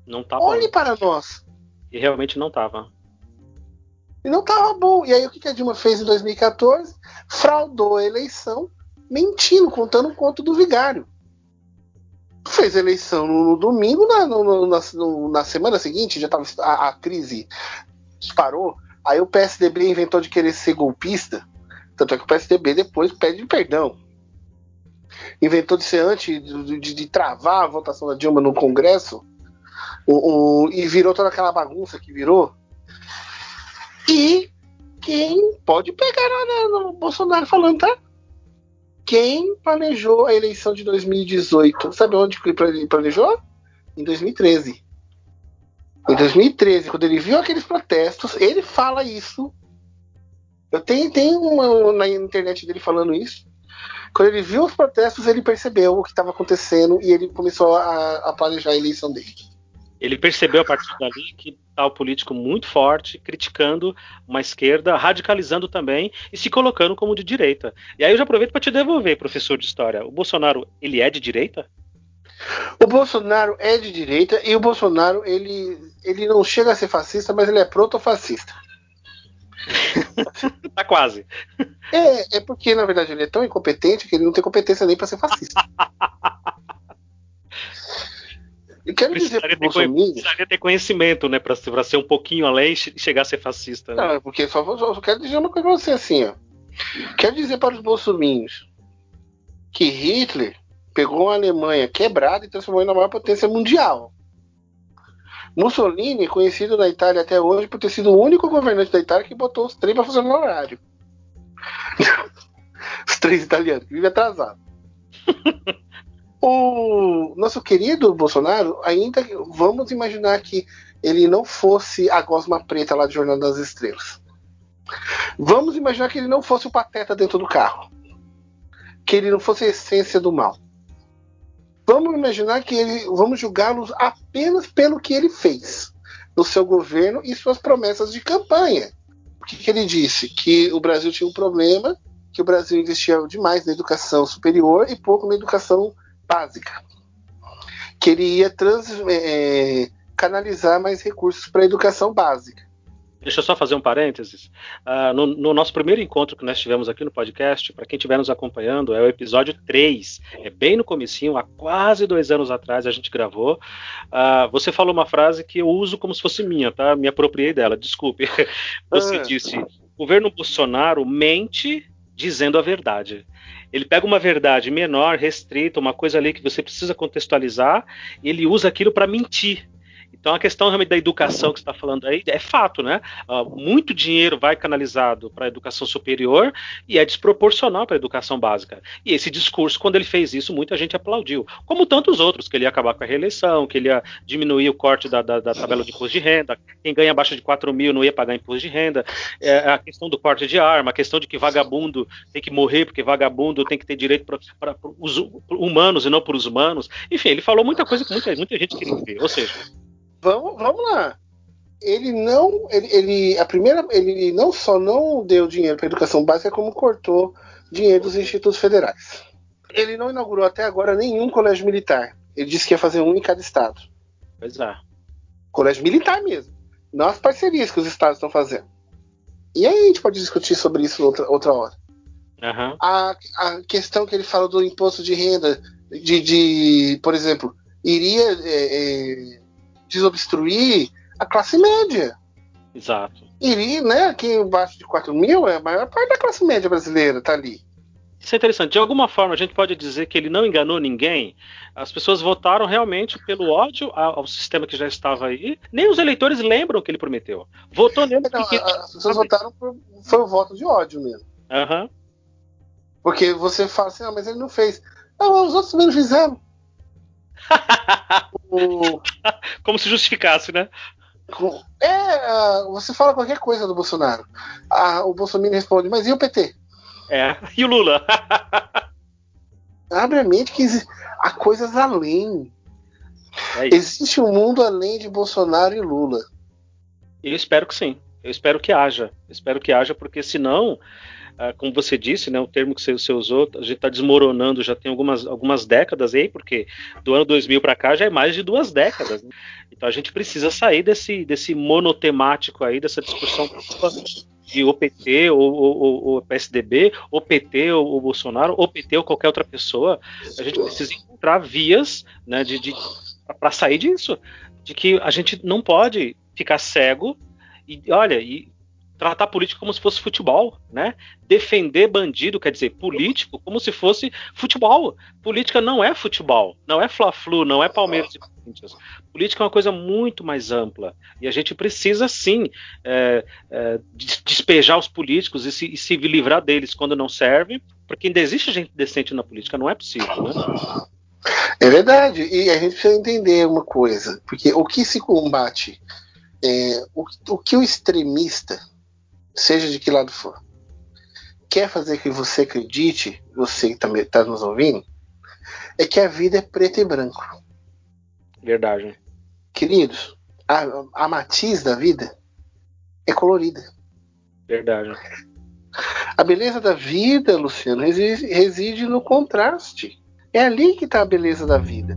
Não tá Olhe bom. para nós. E realmente não tava. E não tava bom. E aí o que a Dilma fez em 2014? Fraudou a eleição, mentindo, contando um conto do vigário. Fez a eleição no, no domingo, na, no, na, no, na, semana seguinte, já tava, a, a crise disparou. Aí o PSDB inventou de querer ser golpista. Tanto é que o PSDB depois pede perdão. Inventou de ser antes de, de, de travar a votação da Dilma no Congresso. O, o, e virou toda aquela bagunça que virou. E quem pode pegar no, no Bolsonaro falando, tá? Quem planejou a eleição de 2018? Sabe onde ele planejou? Em 2013. Em 2013, quando ele viu aqueles protestos, ele fala isso. Eu tenho, tenho uma na internet dele falando isso. Quando ele viu os protestos, ele percebeu o que estava acontecendo e ele começou a, a, planejar a eleição dele. Ele percebeu a partir dali que está o político muito forte, criticando uma esquerda, radicalizando também e se colocando como de direita. E aí eu já aproveito para te devolver, professor de história. O Bolsonaro, ele é de direita? O Bolsonaro é de direita e o Bolsonaro ele, ele não chega a ser fascista, mas ele é proto-fascista. tá quase. É, é porque na verdade ele é tão incompetente que ele não tem competência nem para ser fascista. Eu quero dizer para Bolsonaro. Precisaria ter conhecimento, né, para ser um pouquinho além e chegar a ser fascista. Né? Não, é porque só, só, só quero dizer uma coisa pra você assim, ó. Quero dizer para os bolsominhos que Hitler pegou a Alemanha quebrada e transformou na maior potência mundial. Mussolini, conhecido na Itália até hoje por ter sido o único governante da Itália que botou os trens para funcionar no horário. os três italianos, que vivem atrasado. o nosso querido Bolsonaro, ainda vamos imaginar que ele não fosse a gosma preta lá de Jornada das Estrelas. Vamos imaginar que ele não fosse o pateta dentro do carro. Que ele não fosse a essência do mal. Vamos imaginar que ele, vamos julgá-los apenas pelo que ele fez no seu governo e suas promessas de campanha. O que, que ele disse? Que o Brasil tinha um problema, que o Brasil investia demais na educação superior e pouco na educação básica. Que ele ia trans, é, canalizar mais recursos para a educação básica. Deixa eu só fazer um parênteses. Uh, no, no, nosso primeiro encontro que nós tivemos aqui no podcast, para quem estiver nos acompanhando, é o episódio 3. É bem no comecinho, há quase dois anos atrás a gente gravou. Uh, você falou uma frase que eu uso como se fosse minha, tá? Me apropriei dela, desculpe. Você ah. disse, o governo Bolsonaro mente dizendo a verdade. Ele pega uma verdade menor, restrita, uma coisa ali que você precisa contextualizar, e ele usa aquilo para mentir. Então a questão realmente da educação que está falando aí é fato, né? Uh, muito dinheiro vai canalizado para a educação superior e é desproporcional para a educação básica. E esse discurso, quando ele fez isso, muita gente aplaudiu. Como tantos outros, que ele ia acabar com a reeleição, que ele ia diminuir o corte da, da, da tabela de imposto de renda, quem ganha abaixo de 4 mil não ia pagar imposto de renda, é, a questão do corte de arma, a questão de que vagabundo tem que morrer porque vagabundo tem que ter direito para os humanos e não para os humanos. Enfim, ele falou muita coisa que muita, muita gente queria ver. Ou seja, vamos, vamos lá. ele não, ele, ele, a primeira, ele não só não deu dinheiro para educação básica, como cortou dinheiro dos institutos federais. Ele não inaugurou até agora nenhum colégio militar. Ele disse que ia fazer um em cada estado. Pois é. Colégio militar mesmo. Não as parcerias que os estados estão fazendo. E aí a gente pode discutir sobre isso outra, outra hora. Uhum. A, a questão que ele fala do imposto de renda, de, de por exemplo, iria é, é, desobstruir a classe média. Exato. Iria, né? Aqui embaixo de 4 mil, é a maior parte da classe média brasileira tá ali. Isso é interessante. De alguma forma, a gente pode dizer que ele não enganou ninguém. As pessoas votaram realmente pelo ódio ao sistema que já estava aí. Nem os eleitores lembram o que ele prometeu. Votou nele. Não, porque... As pessoas votaram por. Foi o voto de ódio mesmo. Uhum. Porque você fala assim, ah, mas ele não fez. Não, os outros também não fizeram. o... Como se justificasse, né? É, você fala qualquer coisa do Bolsonaro. Ah, o Bolsonaro responde, mas e o PT? É, e o Lula? Abre a mente que há coisas além. É Existe um mundo além de Bolsonaro e Lula. Eu espero que sim. Eu espero que haja. Eu espero que haja, porque senão ah, como você disse, né, o termo que você, usou, a gente está desmoronando já tem algumas, algumas décadas aí, porque do ano 2000 para cá já é mais de duas décadas. Né? Então a gente precisa sair desse, desse monotemático aí, dessa discussão de OPT ou, ou, ou PSDB, OPT ou, ou Bolsonaro, OPT ou qualquer outra pessoa. A gente precisa encontrar vias né, de, de para sair disso, de que a gente não pode ficar cego e olha, e tratar política como se fosse futebol, né? Defender bandido, quer dizer, político, como se fosse futebol. Política não é futebol, não é Fla-Flu, não é Palmeiras e Corinthians. Política é uma coisa muito mais ampla. E a gente precisa, sim, é, é, despejar os políticos e se, e se livrar deles quando não serve, porque ainda existe gente decente na política, não é possível, né? É verdade, e a gente precisa entender uma coisa, porque o que se combate, é, o, o que o extremista seja de que lado for, quer fazer que você acredite, você que também está nos ouvindo, é que a vida é preto e branco. Verdade. Queridos, a, a matiz da vida é colorida. Verdade. A beleza da vida, Luciano, reside, reside no contraste. É ali que está a beleza da vida.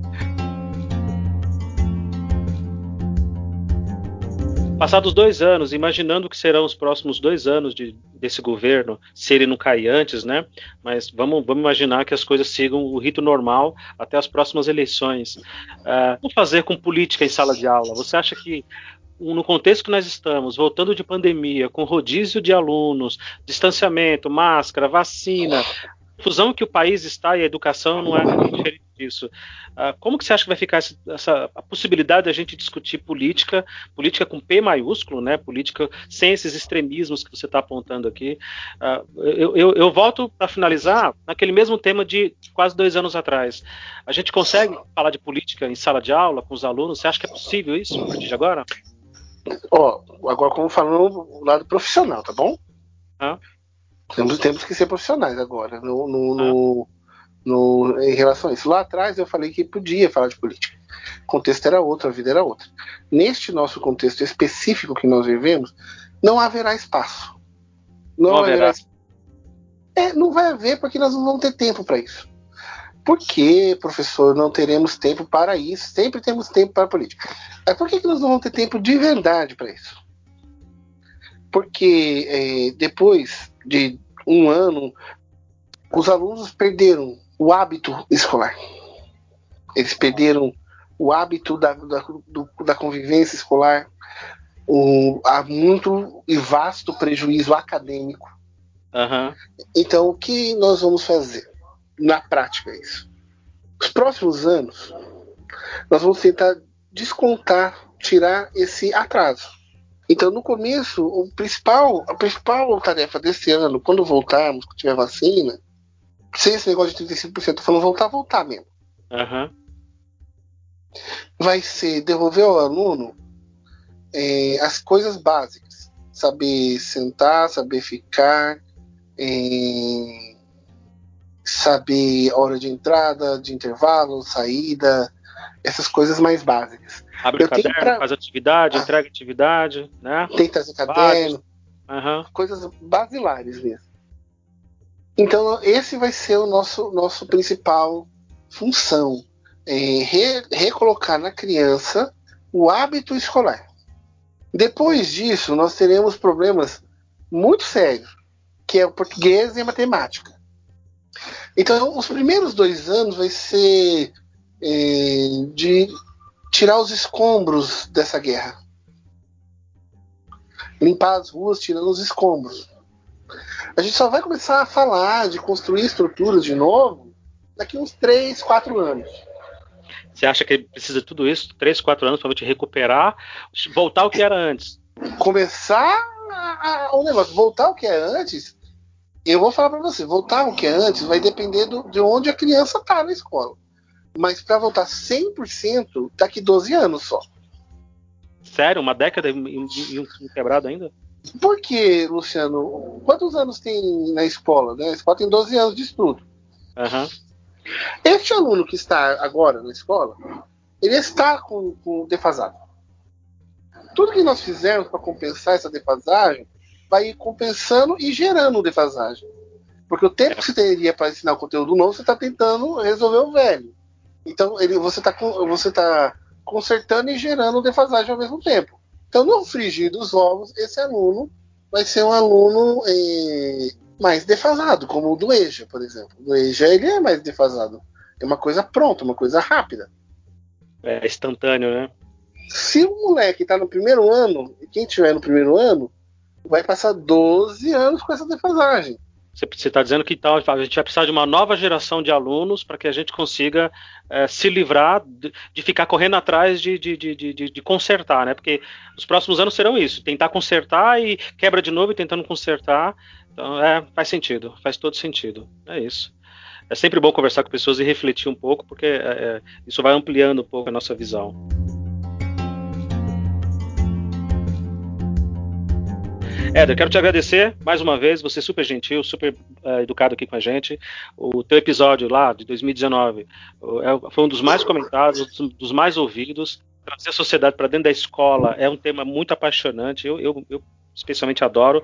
Passados dois anos, imaginando que serão os próximos dois anos de, desse governo, se ele não cair antes, né? Mas vamos, vamos imaginar que as coisas sigam o rito normal até as próximas eleições. Uh, o fazer com política em sala de aula? Você acha que no contexto que nós estamos, voltando de pandemia, com rodízio de alunos, distanciamento, máscara, vacina, confusão que o país está e a educação não é diferente disso. Uh, como que você acha que vai ficar essa, essa a possibilidade da gente discutir política, política com P maiúsculo, né? Política sem esses extremismos que você está apontando aqui. Uh, eu, eu, eu, volto para finalizar naquele mesmo tema de quase dois anos atrás. A gente consegue falar de política em sala de aula com os alunos? Você acha que é possível isso a partir de agora? Ó, oh, agora como falando do lado profissional, tá bom? Ah. Temos, temos que ser profissionais agora no, no, no, no, em relação a isso. Lá atrás eu falei que podia falar de política. O contexto era outro, a vida era outra. Neste nosso contexto específico que nós vivemos, não haverá espaço. Não, não haverá. haverá. É, não vai haver porque nós não vamos ter tempo para isso. Por que, professor, não teremos tempo para isso? Sempre temos tempo para a política. Mas por que, que nós não vamos ter tempo de verdade para isso? Porque é, depois de um ano, os alunos perderam o hábito escolar. Eles perderam o hábito da, da, do, da convivência escolar. Um, há muito e vasto prejuízo acadêmico. Uhum. Então, o que nós vamos fazer na prática é isso? Os próximos anos, nós vamos tentar descontar, tirar esse atraso então, no começo, o principal, a principal tarefa desse ano, quando voltarmos, quando tiver vacina, sem esse negócio de 35%, tô falando voltar, voltar mesmo. Uhum. Vai ser devolver ao aluno é, as coisas básicas. Saber sentar, saber ficar, é, saber hora de entrada, de intervalo, saída, essas coisas mais básicas. Abre eu o caderno, pra... faz atividade, ah. entrega atividade, né? Tem que trazer caderno. Uhum. Coisas basilares mesmo. Então, esse vai ser o nosso, nosso principal função. É re, recolocar na criança o hábito escolar. Depois disso, nós teremos problemas muito sérios, que é o português e a matemática. Então, os primeiros dois anos vai ser de tirar os escombros dessa guerra. Limpar as ruas tirando os escombros. A gente só vai começar a falar de construir estruturas de novo daqui uns 3, 4 anos. Você acha que precisa de tudo isso, 3, 4 anos, para gente recuperar, voltar ao que era antes? Começar o negócio, voltar ao que é antes, eu vou falar para você, voltar ao que é antes vai depender do, de onde a criança está na escola. Mas para voltar 100%, daqui 12 anos só. Sério? Uma década e um quebrado ainda? Por que, Luciano? Quantos anos tem na escola? Né? A escola tem 12 anos de estudo. Uhum. Este aluno que está agora na escola, ele está com, com defasado. Tudo que nós fizermos para compensar essa defasagem vai ir compensando e gerando defasagem. Porque o tempo que você teria para ensinar o conteúdo novo, você está tentando resolver o velho. Então ele, você está você tá consertando e gerando defasagem ao mesmo tempo. Então, no frigir dos ovos, esse aluno vai ser um aluno eh, mais defasado, como o do EJA, por exemplo. O EJA ele é mais defasado. É uma coisa pronta, uma coisa rápida. É instantâneo, né? Se o moleque está no primeiro ano, quem estiver no primeiro ano, vai passar 12 anos com essa defasagem. Você está dizendo que então, a gente vai precisar de uma nova geração de alunos para que a gente consiga é, se livrar de, de, ficar correndo atrás de, de, de, de, consertar, né? Porque os próximos anos serão isso: tentar consertar e quebra de novo e tentando consertar. Então, é, faz sentido, faz todo sentido. É isso. É sempre bom conversar com pessoas e refletir um pouco, porque é, é isso vai ampliando um pouco a nossa visão. Éder, quero te agradecer mais uma vez, você é super gentil, super uh, educado aqui com a gente. O teu episódio lá de 2019 uh, foi um dos mais comentados, dos mais ouvidos. Trazer a sociedade para dentro da escola é um tema muito apaixonante. Eu, eu, eu especialmente adoro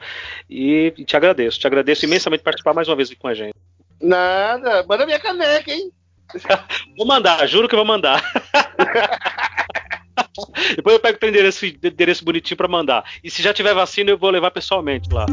e, e, te agradeço. Te agradeço imensamente por participar mais uma vez aqui com a gente. Nada, manda minha caneca, hein? vou mandar, juro que vou mandar. Depois eu pego o endereço, endereço bonitinho para mandar. E se já tiver vacina, eu vou levar pessoalmente lá.